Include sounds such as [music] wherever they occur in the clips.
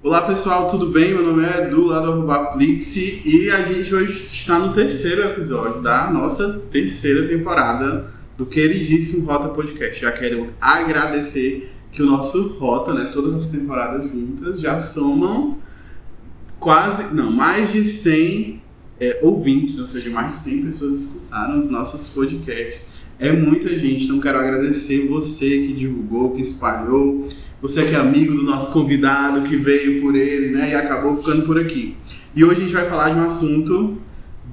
Olá pessoal, tudo bem? Meu nome é Edu, lá do Arrobaplix, e a gente hoje está no terceiro episódio da nossa terceira temporada do queridíssimo Rota Podcast. Já quero agradecer que o nosso Rota, né, todas as temporadas juntas, já somam quase, não, mais de 100 é, ouvintes, ou seja, mais de 100 pessoas escutaram os nossos podcasts. É muita gente, então quero agradecer você que divulgou, que espalhou, você que é amigo do nosso convidado, que veio por ele, né, e acabou ficando por aqui. E hoje a gente vai falar de um assunto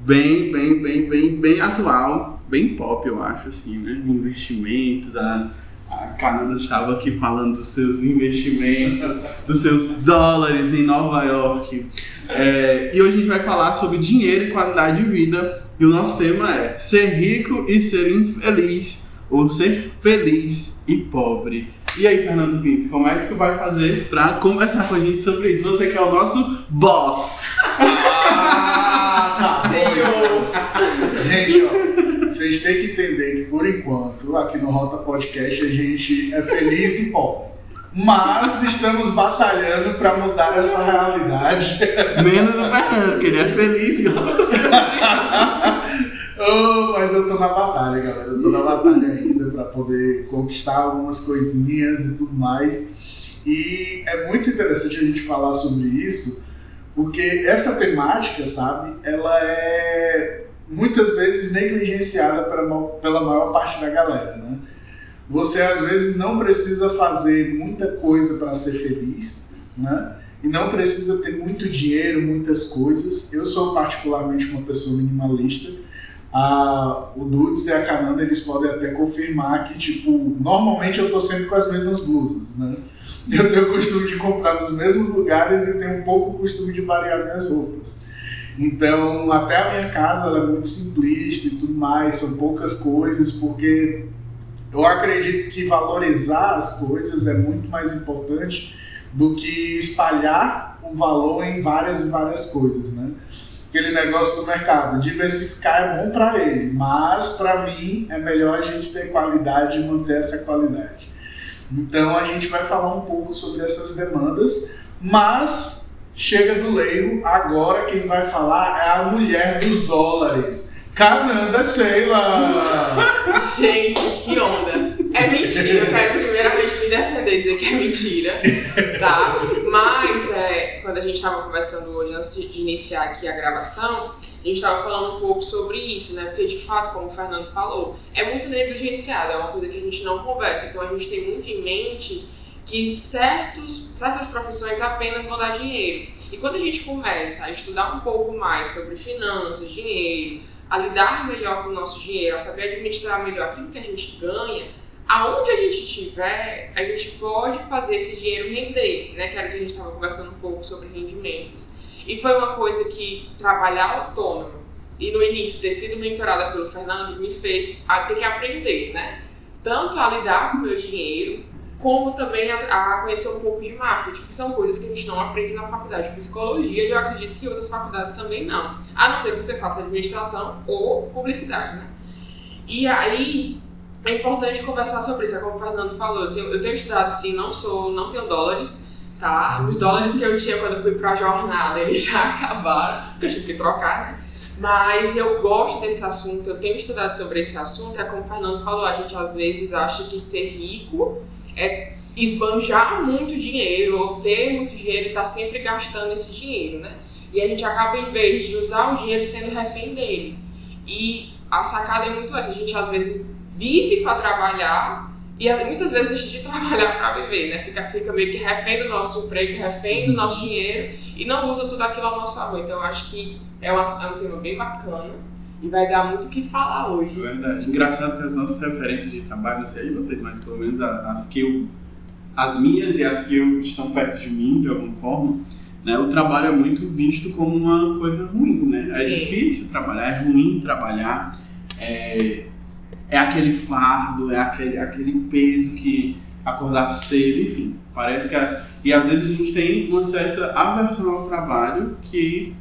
bem, bem, bem, bem, bem atual, bem pop, eu acho, assim, né, investimentos, a a estava aqui falando dos seus investimentos, dos seus dólares em Nova York. É, e hoje a gente vai falar sobre dinheiro e qualidade de vida. E o nosso tema é ser rico e ser infeliz, ou ser feliz e pobre. E aí, Fernando Pinto, como é que tu vai fazer para conversar com a gente sobre isso? Você que é o nosso boss. Ah. [laughs] Senhor! Gente, ó, vocês têm que entender que, por enquanto, aqui no Rota Podcast, a gente é feliz e pobre. Mas estamos batalhando para mudar essa realidade. Menos o Fernando, que ele é feliz e outras [laughs] oh, mas eu tô na batalha, galera. Eu tô na batalha ainda para poder conquistar algumas coisinhas e tudo mais. E é muito interessante a gente falar sobre isso, porque essa temática, sabe, ela é muitas vezes negligenciada pela maior parte da galera, né? Você às vezes não precisa fazer muita coisa para ser feliz, né? E não precisa ter muito dinheiro, muitas coisas. Eu sou particularmente uma pessoa minimalista. Ah, o Dudes e a Cananda eles podem até confirmar que tipo normalmente eu tô sempre com as mesmas blusas, né? Eu tenho o costume de comprar nos mesmos lugares e tenho um pouco o costume de variar minhas roupas. Então, até a minha casa ela é muito simplista e tudo mais, são poucas coisas, porque eu acredito que valorizar as coisas é muito mais importante do que espalhar um valor em várias e várias coisas, né? Aquele negócio do mercado, diversificar é bom para ele, mas para mim é melhor a gente ter qualidade e manter essa qualidade. Então a gente vai falar um pouco sobre essas demandas, mas chega do leio, agora quem vai falar é a mulher dos dólares, Cananda Sheila. Gente, que onda. É mentira, [laughs] me defender dizer que é mentira, tá? Mas, é, quando a gente estava conversando hoje, antes de iniciar aqui a gravação, a gente estava falando um pouco sobre isso, né? Porque, de fato, como o Fernando falou, é muito negligenciado, é uma coisa que a gente não conversa. Então, a gente tem muito em mente que certos, certas profissões apenas vão dar dinheiro. E quando a gente começa a estudar um pouco mais sobre finanças, dinheiro, a lidar melhor com o nosso dinheiro, a saber administrar melhor aquilo que a gente ganha, aonde a gente estiver, a gente pode fazer esse dinheiro render, né? Que era o que a gente estava conversando um pouco sobre rendimentos. E foi uma coisa que trabalhar autônomo e no início ter sido mentorada pelo Fernando me fez ter que aprender, né? Tanto a lidar com o meu dinheiro, como também a, a, conhecer um pouco de marketing, que são coisas que a gente não aprende na faculdade de psicologia e eu acredito que outras faculdades também não. A não ser que você faça administração ou publicidade, né? E aí, é importante conversar sobre isso, é como o Fernando falou, eu tenho, eu tenho estudado sim, não sou, não tenho dólares, tá? Os dólares que eu tinha quando eu fui pra jornada, [laughs] eles já acabaram, porque eu tive que trocar, né? Mas eu gosto desse assunto, eu tenho estudado sobre esse assunto, é como o Fernando falou, a gente às vezes acha que ser rico é esbanjar muito dinheiro, ou ter muito dinheiro e estar tá sempre gastando esse dinheiro, né? E a gente acaba, em vez de usar o dinheiro, sendo refém dele. E a sacada é muito essa, a gente às vezes vive para trabalhar e muitas vezes deixa de [laughs] trabalhar para viver, né? Fica, fica meio que refém do nosso emprego, refém do nosso dinheiro e não usa tudo aquilo ao nosso favor. Então eu acho que é um, é um tema bem bacana e vai dar muito o que falar hoje. Verdade. Engraçado que as nossas referências de trabalho, não sei vocês, mas pelo menos as que eu, as minhas e as que eu, estão perto de mim, de alguma forma, né, o trabalho é muito visto como uma coisa ruim, né? É Sim. difícil trabalhar, é ruim trabalhar. É, é aquele fardo, é aquele, aquele peso que acordar cedo, enfim. Parece que. A, e às vezes a gente tem uma certa aversão ao trabalho que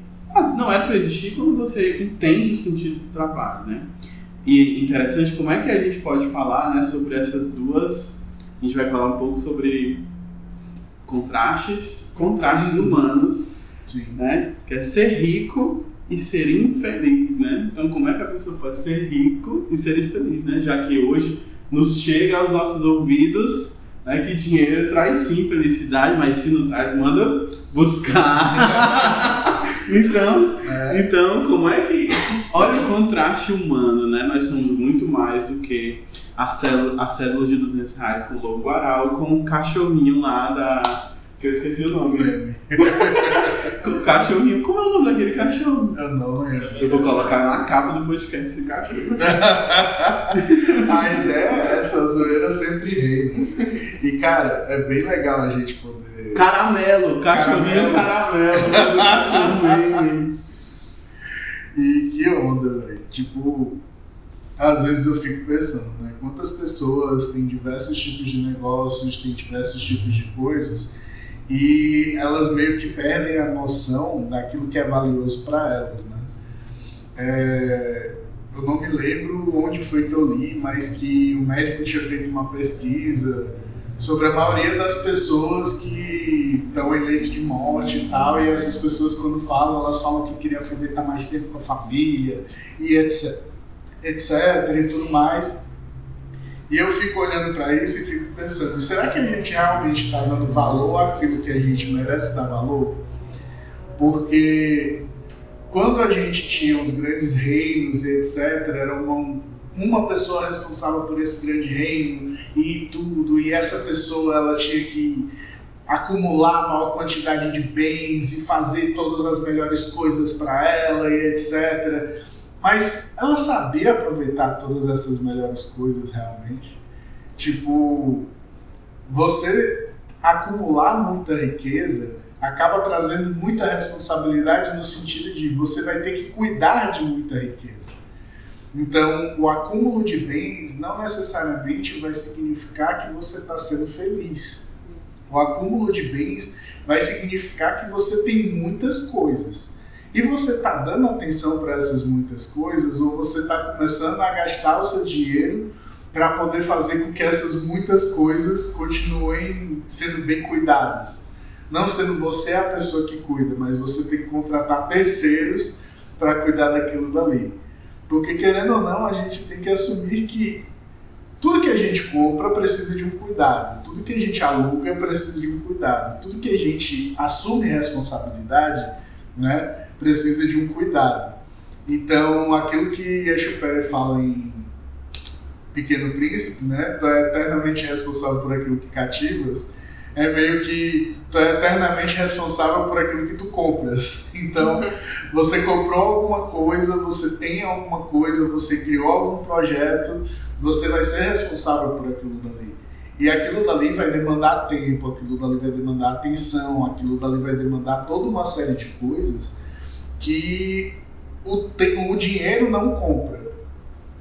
não é para existir quando você entende o sentido do trabalho, né? E interessante como é que a gente pode falar né, sobre essas duas. A gente vai falar um pouco sobre contrastes, contrastes humanos, Sim. né? Que é ser rico e ser infeliz, né? Então, como é que a pessoa pode ser rico e ser infeliz, né? Já que hoje nos chega aos nossos ouvidos né, que dinheiro traz sim felicidade, mas se não traz, manda buscar. [laughs] então, É. então, como é que. Olha o contraste humano, né? Nós somos muito mais do que a cédula, a cédula de 200 reais com o logo Guaral com o cachorrinho lá da. que eu esqueci o nome. [laughs] Com o cachorrinho. Como é o nome daquele cachorro? Eu não lembro. Eu vou colocar na capa do podcast esse cachorro. [laughs] A ideia é essa, a zoeira sempre reina. E cara, é bem legal a gente poder. Caramelo, cachorrinho caramelo. [laughs] cachorro meme. E que onda, velho. Tipo, às vezes eu fico pensando, né? Quantas pessoas têm diversos tipos de negócios, têm diversos tipos de coisas, e elas meio que perdem a noção daquilo que é valioso para elas, né? É, eu não me lembro onde foi que eu li, mas que o médico tinha feito uma pesquisa sobre a maioria das pessoas que estão em leito de morte e tal, e essas pessoas quando falam, elas falam que queriam aproveitar mais tempo com a família e etc, etc e tudo mais. E eu fico olhando para isso e fico pensando, será que a gente realmente está dando valor àquilo que a gente merece dar valor? Porque quando a gente tinha os grandes reinos e etc, era uma, uma pessoa responsável por esse grande reino e tudo, e essa pessoa ela tinha que acumular a maior quantidade de bens e fazer todas as melhores coisas para ela e etc. Mas ela sabia aproveitar todas essas melhores coisas realmente? Tipo, você acumular muita riqueza acaba trazendo muita responsabilidade no sentido de você vai ter que cuidar de muita riqueza. Então, o acúmulo de bens não necessariamente vai significar que você está sendo feliz. O acúmulo de bens vai significar que você tem muitas coisas. E você está dando atenção para essas muitas coisas ou você está começando a gastar o seu dinheiro para poder fazer com que essas muitas coisas continuem sendo bem cuidadas? Não sendo você a pessoa que cuida, mas você tem que contratar terceiros para cuidar daquilo dali. Porque querendo ou não, a gente tem que assumir que tudo que a gente compra precisa de um cuidado, tudo que a gente aluga precisa de um cuidado, tudo que a gente assume responsabilidade, né, precisa de um cuidado. Então, aquilo que Yeshua Pérez fala em Pequeno Príncipe, né, tu é eternamente responsável por aquilo que cativas, é meio que tu é eternamente responsável por aquilo que tu compras. [laughs] Então, você comprou alguma coisa, você tem alguma coisa, você criou algum projeto, você vai ser responsável por aquilo dali. E aquilo dali vai demandar tempo, aquilo dali vai demandar atenção, aquilo dali vai demandar toda uma série de coisas que o, o dinheiro não compra,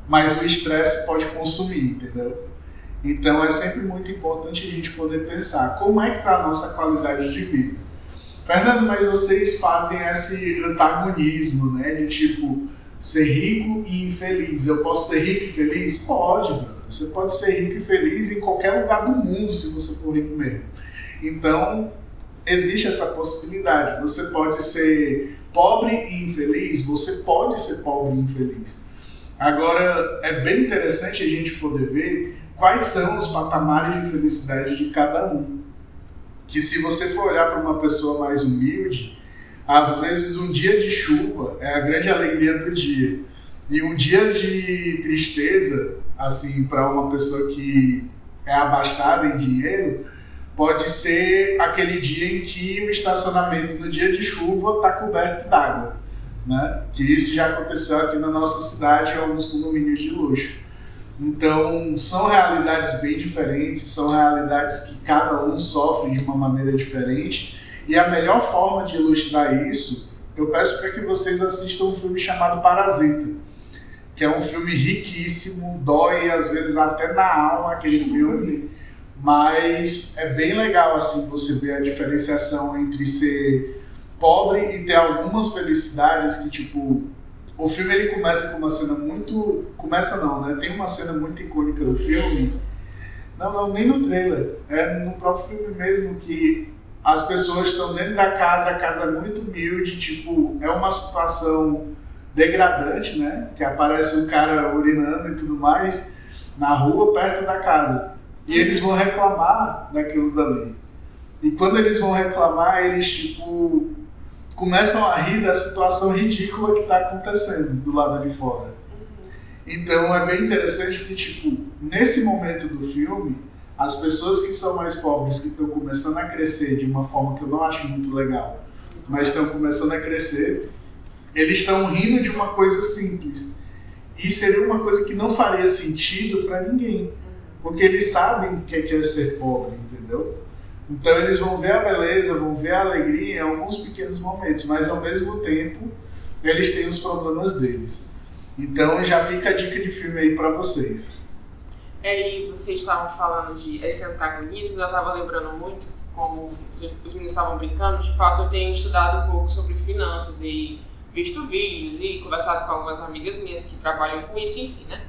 mas o estresse pode consumir, entendeu? Então é sempre muito importante a gente poder pensar como é que está a nossa qualidade de vida. Fernando, mas vocês fazem esse antagonismo, né? De tipo, ser rico e infeliz. Eu posso ser rico e feliz? Pode, brother. Você pode ser rico e feliz em qualquer lugar do mundo se você for rico mesmo. Então, existe essa possibilidade. Você pode ser pobre e infeliz, você pode ser pobre e infeliz. Agora, é bem interessante a gente poder ver quais são os patamares de felicidade de cada um. Que se você for olhar para uma pessoa mais humilde, às vezes um dia de chuva é a grande alegria do dia. E um dia de tristeza, assim, para uma pessoa que é abastada em dinheiro, pode ser aquele dia em que o estacionamento no dia de chuva está coberto d'água. Né? Que isso já aconteceu aqui na nossa cidade em alguns condomínios de luxo. Então, são realidades bem diferentes, são realidades que cada um sofre de uma maneira diferente. E a melhor forma de ilustrar isso, eu peço para que vocês assistam um filme chamado Parasita, que é um filme riquíssimo, dói às vezes até na alma aquele filme, mas é bem legal assim você ver a diferenciação entre ser pobre e ter algumas felicidades que tipo o filme ele começa com uma cena muito. Começa não, né? Tem uma cena muito icônica do filme. Não, não, nem no trailer. É no próprio filme mesmo que as pessoas estão dentro da casa, a casa é muito humilde, tipo, é uma situação degradante, né? Que aparece um cara urinando e tudo mais na rua perto da casa. E eles vão reclamar daquilo dali. E quando eles vão reclamar, eles tipo começam a rir da situação ridícula que está acontecendo do lado de fora. Então é bem interessante que tipo nesse momento do filme as pessoas que são mais pobres que estão começando a crescer de uma forma que eu não acho muito legal, mas estão começando a crescer, eles estão rindo de uma coisa simples. E seria uma coisa que não faria sentido para ninguém. Porque eles sabem o que é ser pobre, entendeu? Então eles vão ver a beleza, vão ver a alegria em alguns pequenos momentos, mas ao mesmo tempo eles têm os problemas deles. Então já fica a dica de filme aí para vocês. É, e vocês estavam falando de esse antagonismo, eu estava lembrando muito, como os meninos estavam brincando, de fato eu tenho estudado um pouco sobre finanças e visto vídeos e conversado com algumas amigas minhas que trabalham com isso, enfim, né?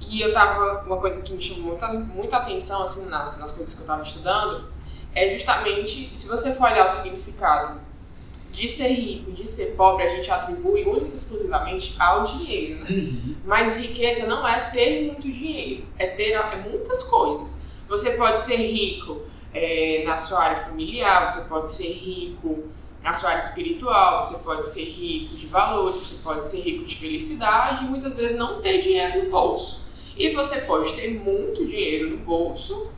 E eu tava, uma coisa que me chamou muita, muita atenção, assim, nas, nas coisas que eu tava estudando, é justamente, se você for olhar o significado de ser rico, de ser pobre, a gente atribui única e exclusivamente ao dinheiro, né? Uhum. Mas riqueza não é ter muito dinheiro, é ter é muitas coisas. Você pode ser rico é, na sua área familiar, você pode ser rico na sua área espiritual, você pode ser rico de valores, você pode ser rico de felicidade e muitas vezes não ter dinheiro no bolso. E você pode ter muito dinheiro no bolso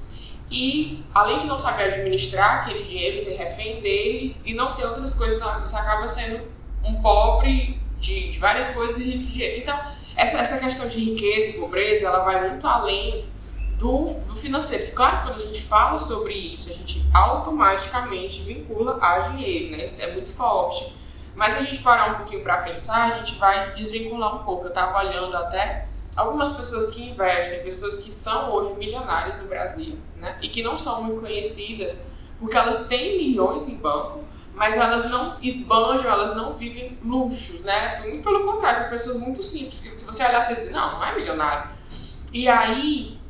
e, além de não saber administrar aquele dinheiro, ser refém dele e não ter outras coisas, então você acaba sendo um pobre de, de várias coisas e rico de dinheiro. Então, essa, essa questão de riqueza e pobreza, ela vai muito além do, do financeiro. Claro, quando a gente fala sobre isso, a gente automaticamente vincula a dinheiro, né? Isso é muito forte. Mas se a gente parar um pouquinho para pensar, a gente vai desvincular um pouco. Eu estava olhando até algumas pessoas que investem, pessoas que são hoje milionárias no Brasil, né? E que não são muito conhecidas porque elas têm milhões em banco, mas elas não esbanjam, elas não vivem luxos, né? Muito pelo contrário, são pessoas muito simples, que se você olhar, você diz, não, não é milionário. E aí,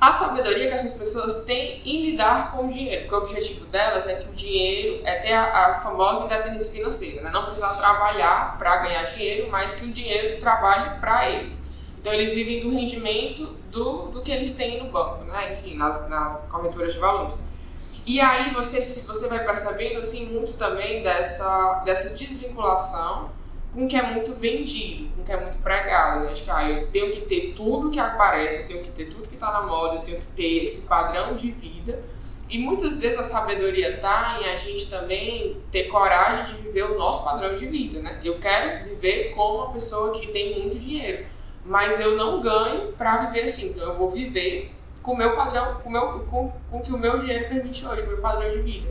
a sabedoria que essas pessoas têm em lidar com o dinheiro, porque o objetivo delas é que o dinheiro é ter a, a famosa independência financeira, né? não precisar trabalhar para ganhar dinheiro, mas que o dinheiro trabalhe para eles. Então eles vivem do rendimento do, do que eles têm no banco, né? enfim, nas, nas corretoras de valores. E aí você, você vai percebendo assim, muito também dessa, dessa desvinculação com o que é muito vendido, com o que é muito pregado. Né? De que, ah, eu tenho que ter tudo que aparece, eu tenho que ter tudo que está na moda, eu tenho que ter esse padrão de vida. E muitas vezes a sabedoria está em a gente também ter coragem de viver o nosso padrão de vida, né? Eu quero viver como uma pessoa que tem muito dinheiro, mas eu não ganho para viver assim. Então eu vou viver com o meu padrão, com, meu, com, com o que o meu dinheiro permite hoje, com o meu padrão de vida.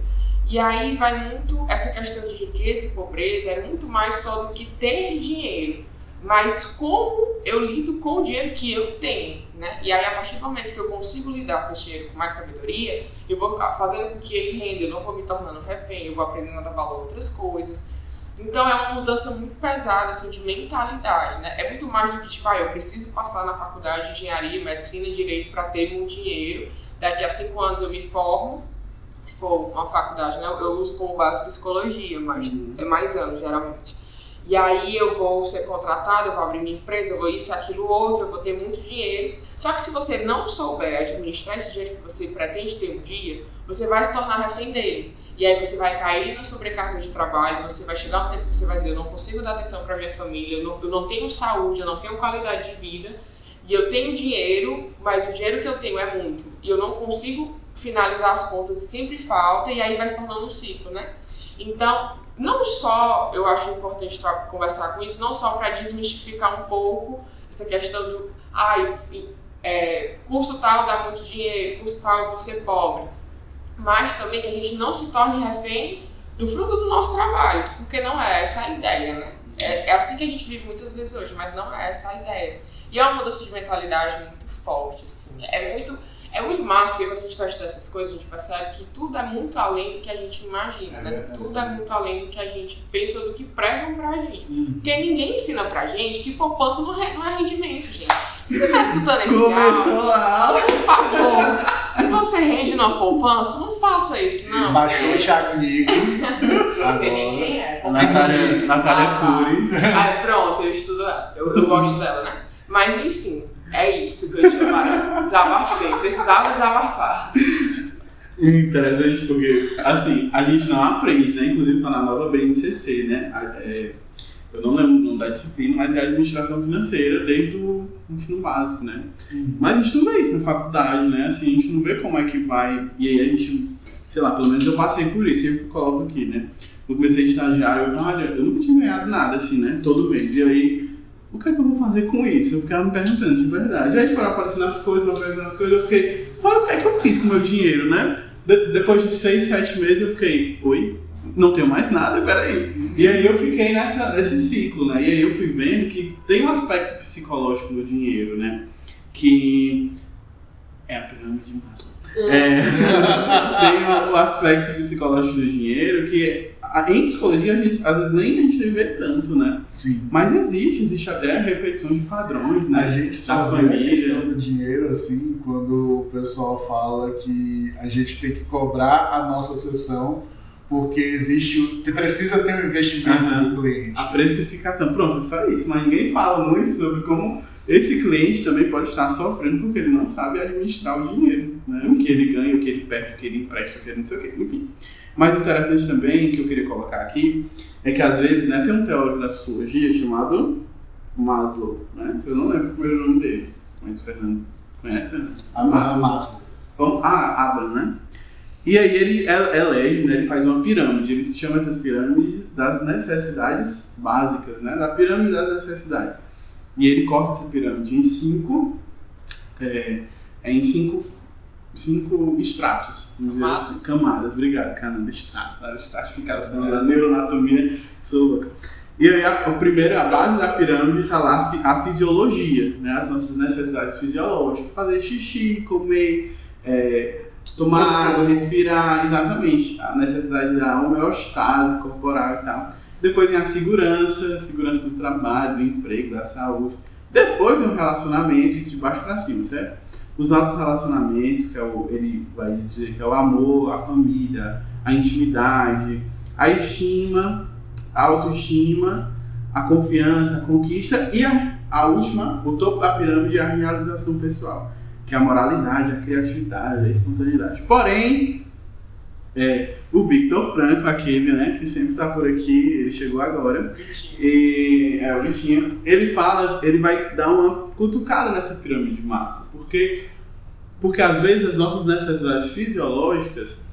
E aí vai muito essa questão de riqueza e pobreza, é muito mais só do que ter dinheiro, mas como eu lido com o dinheiro que eu tenho, né? E aí a partir do momento que eu consigo lidar com esse dinheiro com mais sabedoria, eu vou fazendo com que ele renda, eu não vou me tornando refém, eu vou aprendendo a dar valor a outras coisas. Então é uma mudança muito pesada assim de mentalidade, né? É muito mais do que tipo, ah, eu preciso passar na faculdade de engenharia, medicina e direito para ter muito dinheiro. Daqui a cinco anos eu me formo se for uma faculdade, né, eu uso como base psicologia, mas uhum. é mais anos geralmente. E aí eu vou ser contratado, eu vou abrir minha empresa, eu vou isso, aquilo, outro, eu vou ter muito dinheiro. Só que se você não souber administrar esse dinheiro que você pretende ter um dia, você vai se tornar refém dele. E aí você vai cair na sobrecarga de trabalho, você vai chegar um tempo que você vai dizer, eu não consigo dar atenção para minha família, eu não, eu não tenho saúde, eu não tenho qualidade de vida, e eu tenho dinheiro, mas o dinheiro que eu tenho é muito, e eu não consigo finalizar as contas sempre falta e aí vai se tornando um ciclo, né? Então, não só eu acho importante conversar com isso, não só para desmistificar um pouco essa questão do, ai, é, curso tal dá muito dinheiro, curso tal eu vou ser pobre, mas também que a gente não se torne refém do fruto do nosso trabalho, porque não é essa a ideia, né? É, é assim que a gente vive muitas vezes hoje, mas não é essa a ideia. E é uma mudança de mentalidade muito forte, assim. É muito é muito massa, porque quando a gente gosta dessas coisas, a gente percebe que tudo é muito além do que a gente imagina, né? É tudo é muito além do que a gente pensa, do que pregam pra gente. Uhum. Porque ninguém ensina pra gente que poupança não é, não é rendimento, gente. Se você tá escutando esse Começou áudio, por favor, Se você rende numa poupança, não faça isso, não. Baixou o Thiago Nico. Quem é. Natália, Natália Ah, tá. Cury. Aí pronto, eu estudo ela. Eu, eu gosto dela, né? Mas enfim, é isso que eu tinha para desabafei. Precisava desabafar. Interessante porque, assim, a gente não aprende, né? Inclusive tá na nova BNCC, né? A- é, eu não lembro o nome da disciplina, mas é administração financeira desde o ensino básico, né? Mas a gente não vê isso na faculdade, né? Assim, a gente não vê como é que vai. E aí a gente, sei lá, pelo menos eu passei por isso, sempre coloco aqui, né? Eu comecei a estagiário, eu, olha, eu nunca tinha ganhado nada assim, né? Todo mês. E aí, o que é que eu vou fazer com isso? Eu ficava me perguntando de verdade. Aí foram aparecendo as coisas, foram aparecendo as coisas, eu fiquei, fala o que é que eu fiz com o meu dinheiro, né? De- depois de seis, sete meses eu fiquei, oi? Não tenho mais nada, peraí. E aí eu fiquei nessa, nesse ciclo, né? E aí eu fui vendo que tem um aspecto psicológico do dinheiro, né? Que é a pirâmide de. É, [laughs] tem o, o aspecto psicológico do dinheiro que a- em psicologia a gente, às vezes nem a gente vê tanto, né? Sim. Mas existe, existe até repetições de padrões, né? A gente só a família. questão do dinheiro assim quando o pessoal fala que a gente tem que cobrar a nossa sessão porque existe o, precisa ter um investimento Aham. do cliente. A precificação, pronto, é só isso. Mas ninguém fala muito sobre como esse cliente também pode estar sofrendo porque ele não sabe administrar o dinheiro, né? O que ele ganha, o que ele perde, o que ele empresta, o que ele não sei o que, enfim. Mas o interessante também, que eu queria colocar aqui, é que às vezes, né, tem um teórico da psicologia chamado Maslow, né? Eu não lembro o primeiro nome dele, mas o Fernando conhece, né? A a Maslow. Bom, ah, Abraham, né? E aí ele ele- elege, né, ele faz uma pirâmide, ele chama essas pirâmides das necessidades básicas, né? Da pirâmide das necessidades. E ele corta essa pirâmide em cinco, é, é em cinco, cinco estratos, vamos dizer Camadas? assim. Camadas, obrigado, caramba, estratos, a estratificação da neuroanatomia, sou louca. E aí a, o primeiro, a base da pirâmide está lá a fisiologia, né? As nossas necessidades fisiológicas, fazer xixi, comer, é, tomar água, respirar, exatamente. A necessidade da homeostase corporal e tal. Depois vem a segurança, segurança do trabalho, do emprego, da saúde. Depois vem o relacionamento, isso de baixo para cima, certo? Os nossos relacionamentos, que é o, ele vai dizer que é o amor, a família, a intimidade, a estima, a autoestima, a confiança, a conquista e a, a última, o topo da pirâmide, a realização pessoal, que é a moralidade, a criatividade, a espontaneidade. Porém, é, o Victor Franco, aquele né, que sempre está por aqui, ele chegou agora, e é, o Vitinho, ele fala, ele vai dar uma cutucada nessa pirâmide de Maslow, porque porque às vezes as nossas necessidades fisiológicas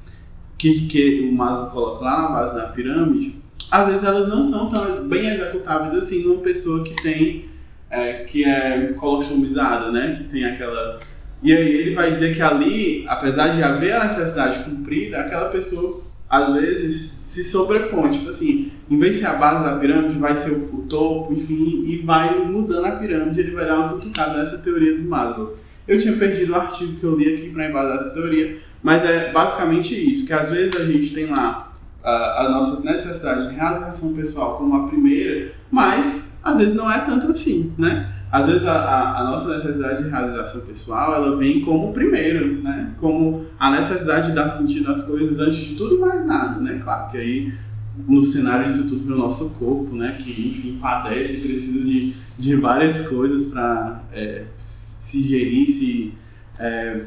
que, que o Maslow coloca lá na base da pirâmide, às vezes elas não são tão bem executáveis assim numa pessoa que tem é, que é colostomizada, né, que tem aquela e aí ele vai dizer que ali, apesar de haver a necessidade cumprida, aquela pessoa às vezes se sobrepõe, tipo assim, em vez de ser a base da pirâmide, vai ser o, topo, enfim, e vai mudando a pirâmide, ele vai dar uma cutucada nessa teoria do Maslow. Eu tinha perdido o artigo que eu li aqui para embasar essa teoria, mas é basicamente isso, que às vezes a gente tem lá a, a nossa necessidade de realização pessoal como a primeira, mas às vezes não é tanto assim, né? Às vezes a, a, a nossa necessidade de realização pessoal, ela vem como primeiro, né? Como a necessidade de dar sentido às coisas antes de tudo e mais nada, né? Claro que aí no cenário disso tudo vem o nosso corpo, né? Que enfim padece e precisa de, de várias coisas para é, se gerir, se é,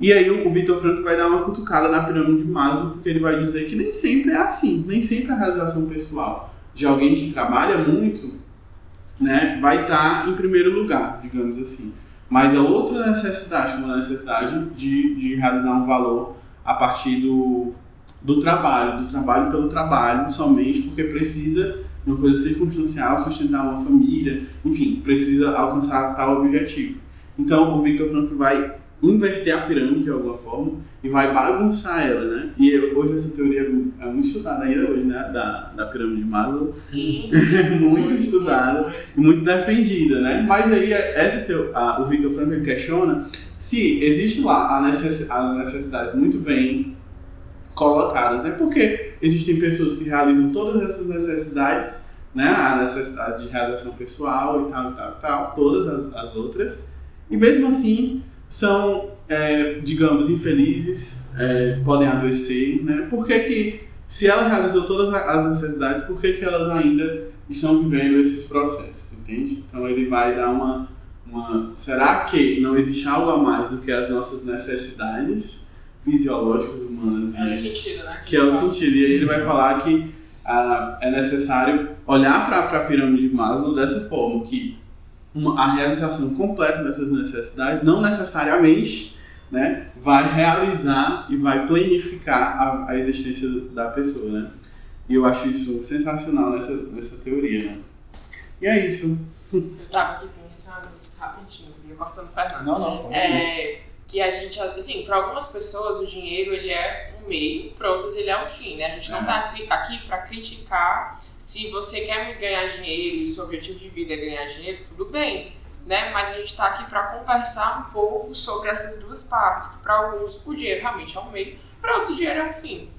e aí o, o Vitor Franco vai dar uma cutucada na pirâmide de Maslow, porque ele vai dizer que nem sempre é assim, nem sempre a realização pessoal de alguém que trabalha muito, né, vai estar em primeiro lugar, digamos assim. Mas a outra necessidade, como a necessidade de, de realizar um valor a partir do, do trabalho, do trabalho pelo trabalho, somente porque precisa de uma coisa circunstancial, sustentar uma família, enfim, precisa alcançar tal objetivo. Então o Victor Franco vai inverter a pirâmide de alguma forma e vai bagunçar ela, né? E hoje essa teoria é muito estudada ainda hoje, né? Da, da pirâmide de Maslow. Sim. [laughs] muito estudada e muito defendida, né? Mas aí essa teo, a, o Victor Franco ele questiona se existe lá necess, as necessidades muito bem colocadas, né? Porque existem pessoas que realizam todas essas necessidades, né? A necessidade de realização pessoal e tal, e tal, e tal, todas as, as outras, e mesmo assim são é, digamos, infelizes, é, podem adoecer, né? Por que que, se ela realizou todas as necessidades, por que que elas ainda estão vivendo esses processos, entende? Então ele vai dar uma, uma... Será que não existe algo a mais do que as nossas necessidades fisiológicas humanas? É o sentido, né? que é o sentido. E aí ele vai falar que ah, é necessário olhar para a pirâmide de Maslow dessa forma, que uma- a realização completa dessas necessidades não necessariamente né, vai realizar e vai planificar a, a existência da pessoa. Né? E eu acho isso sensacional nessa, nessa teoria. Né? E é isso. Eu tava aqui pensando, rapidinho, ia cortando o Fernando. Não, não. É, que a gente, assim, para algumas pessoas o dinheiro ele é um meio, para outras ele é um fim, né? A gente não É. tá cri- aqui para criticar se você quer ganhar dinheiro e seu objetivo de vida é ganhar dinheiro, tudo bem, né? Mas a gente tá aqui para conversar um pouco sobre essas duas partes, que para alguns o dinheiro realmente é um meio, para outros o dinheiro é um fim.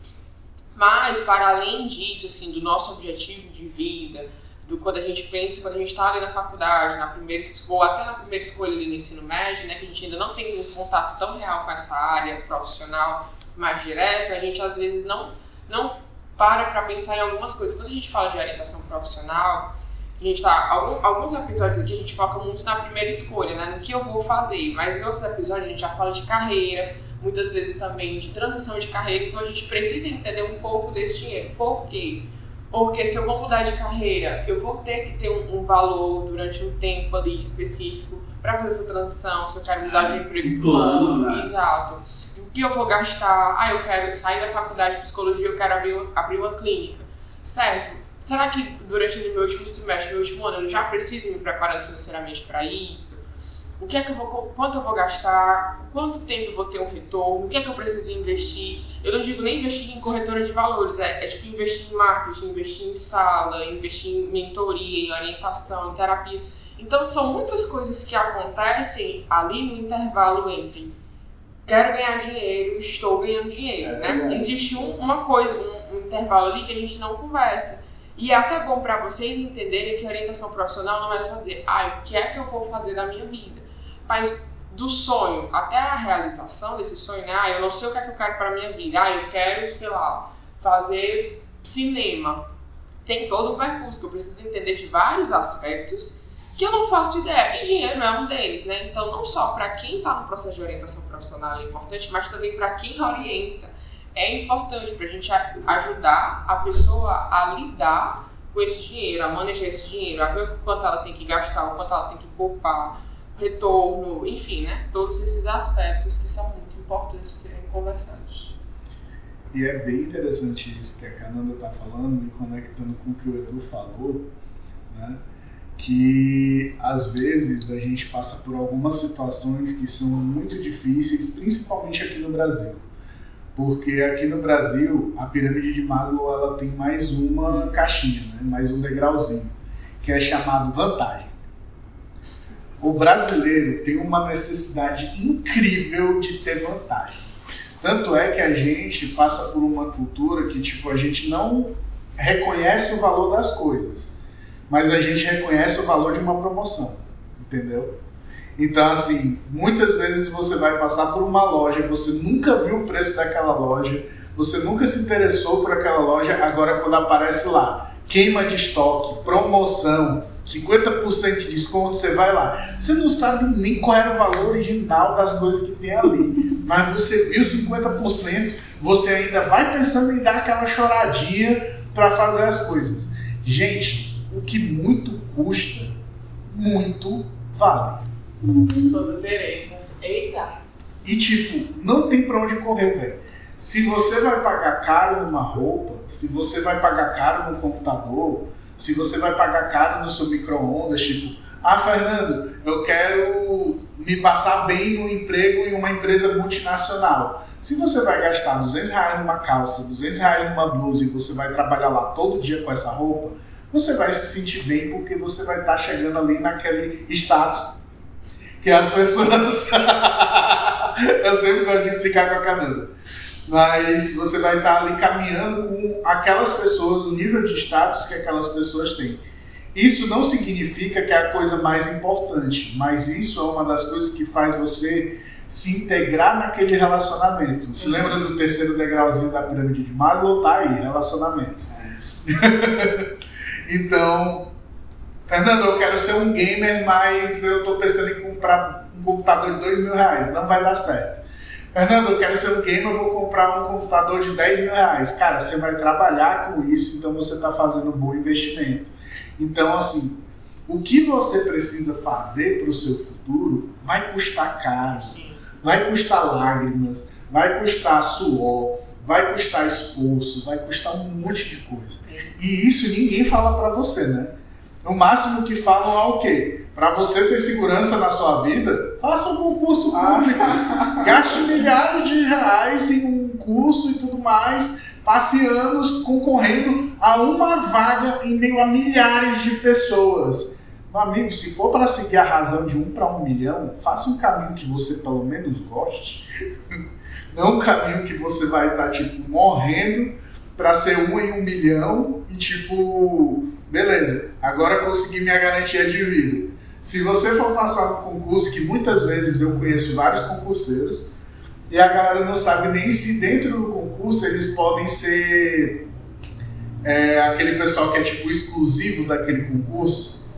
Mas para além disso, assim, do nosso objetivo de vida, do quando a gente pensa, quando a gente está ali na faculdade, na primeira escola, até na primeira escolha ali no ensino médio, né, que a gente ainda não tem um contato tão real com essa área profissional mais direto, a gente às vezes não, não para para pensar em algumas coisas. Quando a gente fala de orientação profissional, a gente tá, algum, alguns episódios aqui a gente foca muito na primeira escolha, né, no que eu vou fazer, mas em outros episódios a gente já fala de carreira, muitas vezes também de transição de carreira, então a gente precisa entender um pouco desse dinheiro. Por quê? Porque se eu vou mudar de carreira, eu vou ter que ter um, um valor durante um tempo ali específico para fazer essa transição. Se eu quero mudar de emprego, Um plano, né? Exato. Que eu vou gastar? Ah, eu quero sair da faculdade de psicologia, eu quero abrir, abrir uma clínica. Certo? Será que durante o meu último semestre, meu último ano, eu já preciso me preparando financeiramente para isso? O que é que eu vou, quanto eu vou gastar? Quanto tempo eu vou ter um retorno? O que é que eu preciso investir? Eu não digo nem investir em corretora de valores, é, é tipo investir em marketing, investir em sala, investir em mentoria, em orientação, em terapia. Então são muitas coisas que acontecem ali no intervalo entre quero ganhar dinheiro, estou ganhando dinheiro, É né? Existe um- uma coisa, um, um intervalo ali que a gente não conversa. E é até bom para vocês entenderem que orientação profissional não é só dizer, ah, o que é que eu vou fazer da minha vida? Mas do sonho até a realização desse sonho, né? Ah, eu não sei o que é que eu quero para minha vida. Ah, eu quero, sei lá, fazer cinema. Tem todo um percurso que eu preciso entender de vários aspectos que eu não faço ideia. E dinheiro é um deles, né? Então, não só para quem está no processo de orientação profissional é importante, mas também para quem orienta. É importante para a gente ajudar a pessoa a lidar com esse dinheiro, a manejar esse dinheiro, a ver o quanto ela tem que gastar, o quanto ela tem que poupar, retorno, enfim, né? Todos esses aspectos que são muito importantes serem conversados. E é bem interessante isso que a Cananda está falando, e conectando com o que o Edu falou, né? Que às vezes a gente passa por algumas situações que são muito difíceis, principalmente aqui no Brasil. Porque aqui no Brasil, a pirâmide de Maslow ela tem mais uma caixinha, né? mais um degrauzinho, que é chamado vantagem. O brasileiro tem uma necessidade incrível de ter vantagem. Tanto é que a gente passa por uma cultura que, tipo, a gente não reconhece o valor das coisas, mas a gente reconhece o valor de uma promoção, entendeu? Então, assim, muitas vezes você vai passar por uma loja, você nunca viu o preço daquela loja, você nunca se interessou por aquela loja, agora quando aparece lá, queima de estoque, promoção, 50% de desconto, você vai lá. Você não sabe nem qual era o valor original das coisas que tem ali, mas você viu 50%, você ainda vai pensando em dar aquela choradinha para fazer as coisas. Gente, o que muito custa, muito vale. Santa Teresa. Eita! E tipo, não tem pra onde correr, velho. Se você vai pagar caro numa roupa, se você vai pagar caro no computador, se você vai pagar caro no seu micro-ondas, tipo, ah, Fernando, eu quero me passar bem no emprego em uma empresa multinacional. Se você vai gastar 200 reais numa calça, 200 reais numa blusa e você vai trabalhar lá todo dia com essa roupa, você vai se sentir bem porque você vai estar chegando ali naquele status que as pessoas. [laughs] eu sempre gosto de implicar com a Cananda. Mas você vai estar ali caminhando com aquelas pessoas, o nível de status que aquelas pessoas têm. Isso não significa que é a coisa mais importante, mas isso é uma das coisas que faz você se integrar naquele relacionamento. Se Uhum. lembra do terceiro degrauzinho da pirâmide de Maslow? Tá aí, relacionamentos. [laughs] então, Fernando, eu quero ser um gamer, mas eu tô pensando em comprar um computador de 2 mil reais. Não vai dar certo. Fernando, eu quero ser um gamer, eu vou comprar um computador de 10 mil reais. Cara, você vai trabalhar com isso, então você está fazendo um bom investimento. Então, assim, o que você precisa fazer para o seu futuro vai custar caro, vai custar lágrimas, vai custar suor, vai custar esforço, vai custar um monte de coisa. E isso ninguém fala para você, né? No máximo que falam é o quê? Para você ter segurança na sua vida, faça um concurso público. [laughs] Gaste milhares de reais em um curso e tudo mais. Passe anos concorrendo a uma vaga em meio a milhares de pessoas. Meu amigo, se for para seguir a razão de um para um milhão, faça um caminho que você pelo menos goste. [laughs] Não um caminho que você vai estar, tipo, morrendo para ser um em um milhão e, tipo, beleza, agora consegui minha garantia de vida. Se você for passar um concurso, que muitas vezes eu conheço vários concurseiros, e a galera não sabe nem se dentro do concurso eles podem ser é, aquele pessoal que é tipo exclusivo daquele concurso.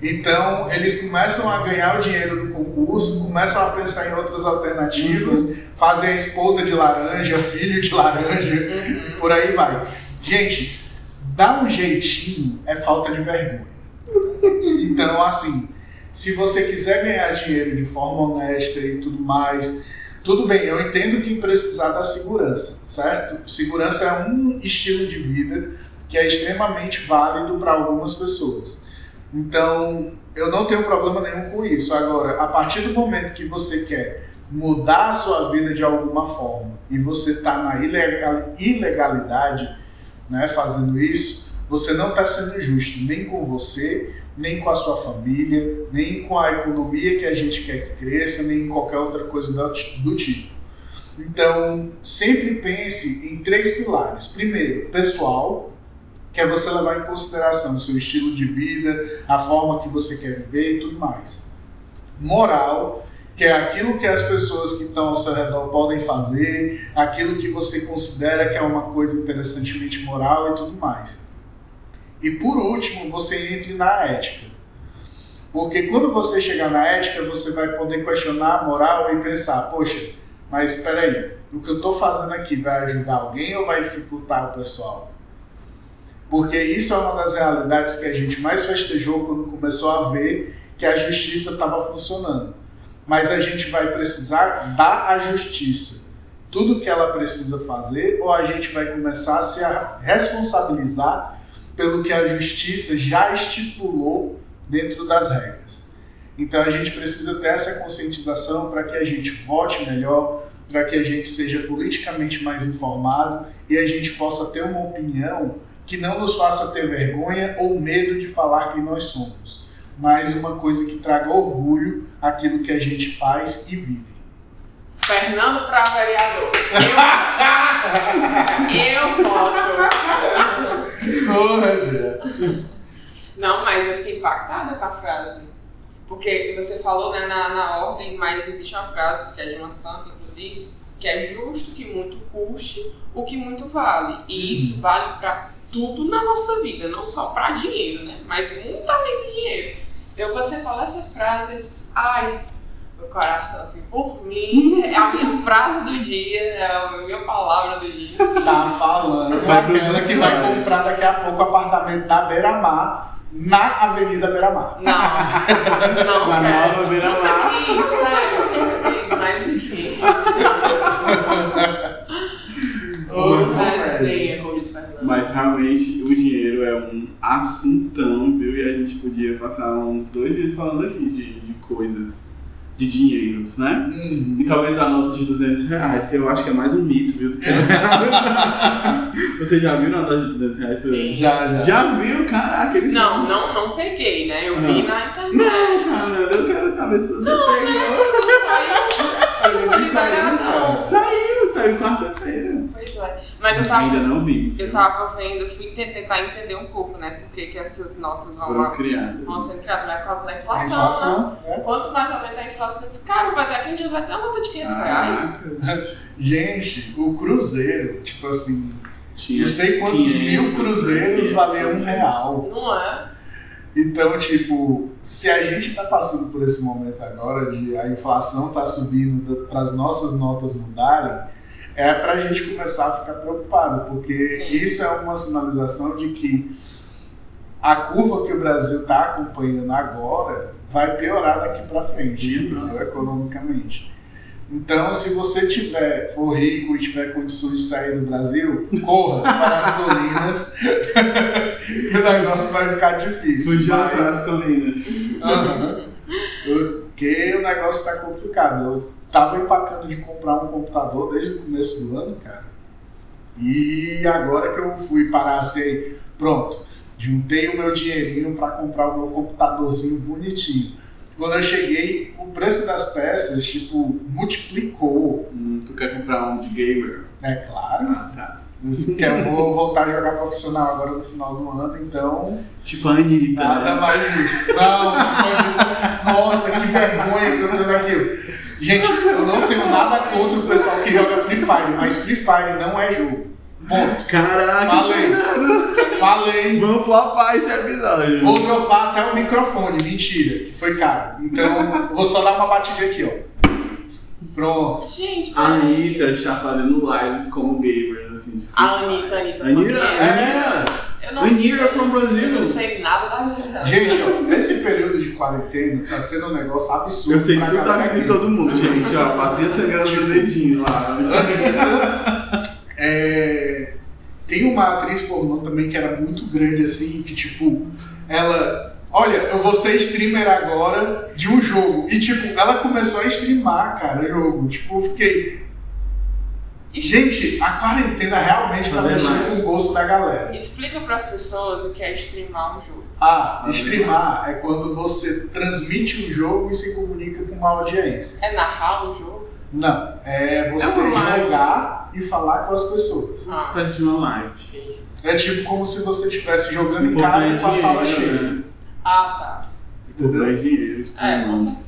Então eles começam a ganhar o dinheiro do concurso, começam a pensar em outras alternativas, fazem a esposa de laranja, filho de laranja, Uhum. por aí vai. Gente, dar um jeitinho é falta de vergonha. Então, assim, se você quiser ganhar dinheiro de forma honesta e tudo mais, tudo bem, eu entendo que precisar da segurança, certo? Segurança é um estilo de vida que é extremamente válido para algumas pessoas. Então, eu não tenho problema nenhum com isso. Agora, a partir do momento que você quer mudar a sua vida de alguma forma e você está na ilegal- ilegalidade, né, fazendo isso, você não está sendo justo nem com você, nem com a sua família, nem com a economia que a gente quer que cresça, nem em qualquer outra coisa do tipo. Então, sempre pense em três pilares. Primeiro, pessoal, que é você levar em consideração o seu estilo de vida, a forma que você quer viver e tudo mais. Moral, que é aquilo que as pessoas que estão ao seu redor podem fazer, aquilo que você considera que é uma coisa interessantemente moral e tudo mais. E por último, você entre na ética. Porque quando você chegar na ética, você vai poder questionar a moral e pensar, poxa, mas espera aí, o que eu estou fazendo aqui vai ajudar alguém ou vai dificultar o pessoal? Porque isso é uma das realidades que a gente mais festejou quando começou a ver que a justiça estava funcionando. Mas a gente vai precisar dar à justiça tudo que ela precisa fazer ou a gente vai começar a se responsabilizar pelo que a justiça já estipulou dentro das regras. Então a gente precisa ter essa conscientização para que a gente vote melhor, para que a gente seja politicamente mais informado e a gente possa ter uma opinião que não nos faça ter vergonha ou medo de falar quem nós somos, mas uma coisa que traga orgulho àquilo que a gente faz e vive. Fernando para vereador. Eu, eu voto. Ô, Zé. Não, mas eu fiquei impactada com a frase. Porque você falou né, na, na ordem, mas existe uma frase que é de uma santa, inclusive, que é justo que muito custe o que muito vale. E isso vale para tudo na nossa vida, não só para dinheiro, né? Mas muito além do dinheiro. Então, quando você fala essa frase, eu disse, ai, meu coração, assim, por mim, é a minha [laughs] frase do dia, é a minha palavra do dia. Tá falando Vai aquela que vai comprar daqui a pouco apartamento na Beira-Mar, na Avenida Beira-Mar. Não, [laughs] não Na nova Beira-Mar. Nunca quis, sério, nunca quis, mas enfim. Diz Fernando. Mas realmente o dinheiro é um assuntão, viu? E a gente podia passar uns dois dias falando aqui de, de coisas, de dinheiros, né? Hum. E talvez da nota de 200 reais, que eu acho que é mais um mito, viu? do que- [laughs] Você já viu a nota de 200 reais? Sim. Já, já. Já viu? Caraca, eles Não, não, não peguei, né? Eu vi Não. na internet. Não, cara, eu quero saber se você pegou. Não saiu. Acho que foi Eu vi saindo, liberado, não. Saiu, saiu quarta-feira. Pois é. Mas eu tava. Ainda não vimos. Eu tava vendo, eu fui te- tentar entender um pouco, né? Por que que essas notas vão, Foram criadas. vão sendo criadas, vai por causa da A inflação. né? inflação, né? Quanto mais aumenta a inflação, eu disse, cara, vai daqui a dias vai ter uma nota de 500 reais. Caraca. Gente, o cruzeiro, tipo assim, Tinha não sei quantos 500, mil cruzeiros 500, valiam um real. Não é? Então, tipo, se a gente tá passando por esse momento agora de a inflação tá subindo para as nossas notas mudarem, é pra gente começar a ficar preocupado, porque Sim. isso é uma sinalização de que a curva que o Brasil tá acompanhando agora vai piorar daqui para frente, Sim, entendeu? economicamente. Então, se você tiver, for rico e tiver condições de sair do Brasil, corra para as [laughs] colinas. [laughs] o negócio vai ficar difícil. Fugiu mas- as colinas. Aham. Porque o negócio tá complicado. Tava empacando de comprar um computador desde o começo do ano, cara. E agora que eu fui parar assim, pronto, juntei o meu dinheirinho para comprar o meu computadorzinho bonitinho. Quando eu cheguei, o preço das peças, tipo, multiplicou. Hum, tu quer comprar um de gamer? É claro. Ah, tá. Eu vou voltar a jogar profissional agora no final do ano, então Tipo a Anitta, Nada né? mais justo. Não, tipo, nossa, que vergonha que eu tô aquilo. Gente, eu não tenho nada contra o pessoal que joga Free Fire, mas Free Fire não é jogo. Ponto. Caraca, Falei. Falei. Vamos flopar esse episódio. Vou dropar até o microfone, mentira, que foi caro. Então, vou só dar uma batidinha aqui, ó. Pronto. Gente, A. Anitta está fazendo lives como gamers, assim, de A. Anitta, Anitta. Anitta? Anitta. Eu não Anitta sei. from Brazil. Eu não sei nada da vida. Gente, ó, nesse período de quarentena tá sendo um negócio absurdo. Eu sei tudo da vida de todo mundo, gente. Ó, fazia sangrando meu dedinho lá. [laughs] É, tem uma atriz pornô também que era muito grande assim, que tipo, ela. Olha, eu vou ser streamer agora de um jogo. E tipo, ela começou a streamar, cara, jogo. Tipo, eu fiquei. Gente, a quarentena realmente tá mexendo com o gosto da galera. Explica pras pessoas o que é streamar um jogo. Ah, Fazer streamar é quando você transmite um jogo e se comunica com uma audiência. É narrar um jogo? Não, é você É live. jogar e falar com as pessoas. Uma espécie de uma live. É tipo como se você estivesse jogando em casa ganhar com a sala cheia. né? Ah, tá. Entendeu? ganhar dinheiro, É, com streamando. certeza.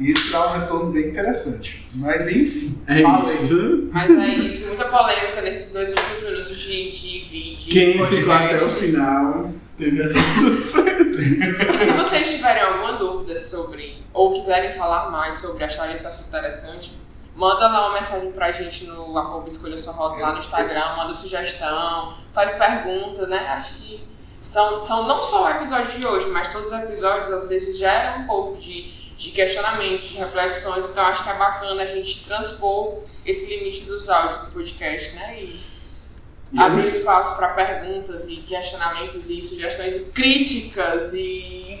E isso dá um retorno bem interessante. Mas enfim, É fala aí. isso. Mas é isso, muita polêmica nesses dois últimos minutos de, de vídeo. Quem podcast. ficou até o final teve essa [laughs] surpresa. E se vocês tiverem alguma dúvida sobre, ou quiserem falar mais sobre, acharem esse assunto interessante, manda lá uma mensagem pra gente no arroba escolha sua rota lá no Instagram, manda sugestão, faz pergunta, né? Acho que são, são não só o episódio de hoje, mas todos os episódios às vezes geram um pouco de, de questionamentos, de reflexões, então acho que é bacana a gente transpor esse limite dos áudios do podcast, né? E abrir espaço para perguntas e questionamentos e sugestões e críticas e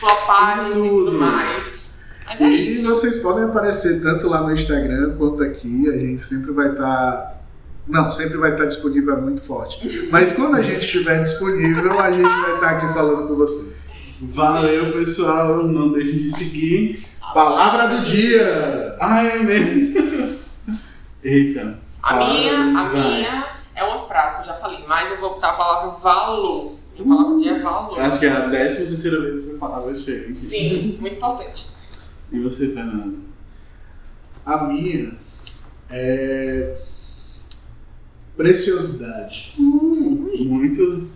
flopagens e tudo mais. Mas é E isso. vocês podem aparecer tanto lá no Instagram quanto aqui. A gente sempre vai estar. Não, sempre vai estar disponível é muito forte. Mas quando a gente estiver disponível, a gente vai estar aqui falando com vocês. Valeu, pessoal. Não deixem de seguir. Palavra do dia! Ah, é mesmo? Eita. A minha, a minha é uma frase que eu já falei, mas eu vou botar a palavra valor. Minha palavra do dia é valor. Acho que é a décima terceira vez que essa palavra chega. Sim, muito importante. E você, Fernando? A minha é. Preciosidade. Muito.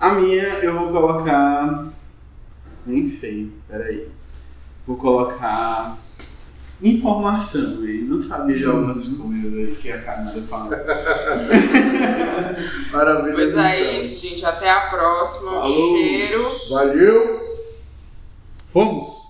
A minha eu vou colocar. Nem sei, peraí. Vou colocar. Informação aí. Não sabia de algumas coisas aí que a Canada fala. [laughs] Maravilha. Pois é isso, gente. Até a próxima. Falou. cheiro. Valeu! Fomos!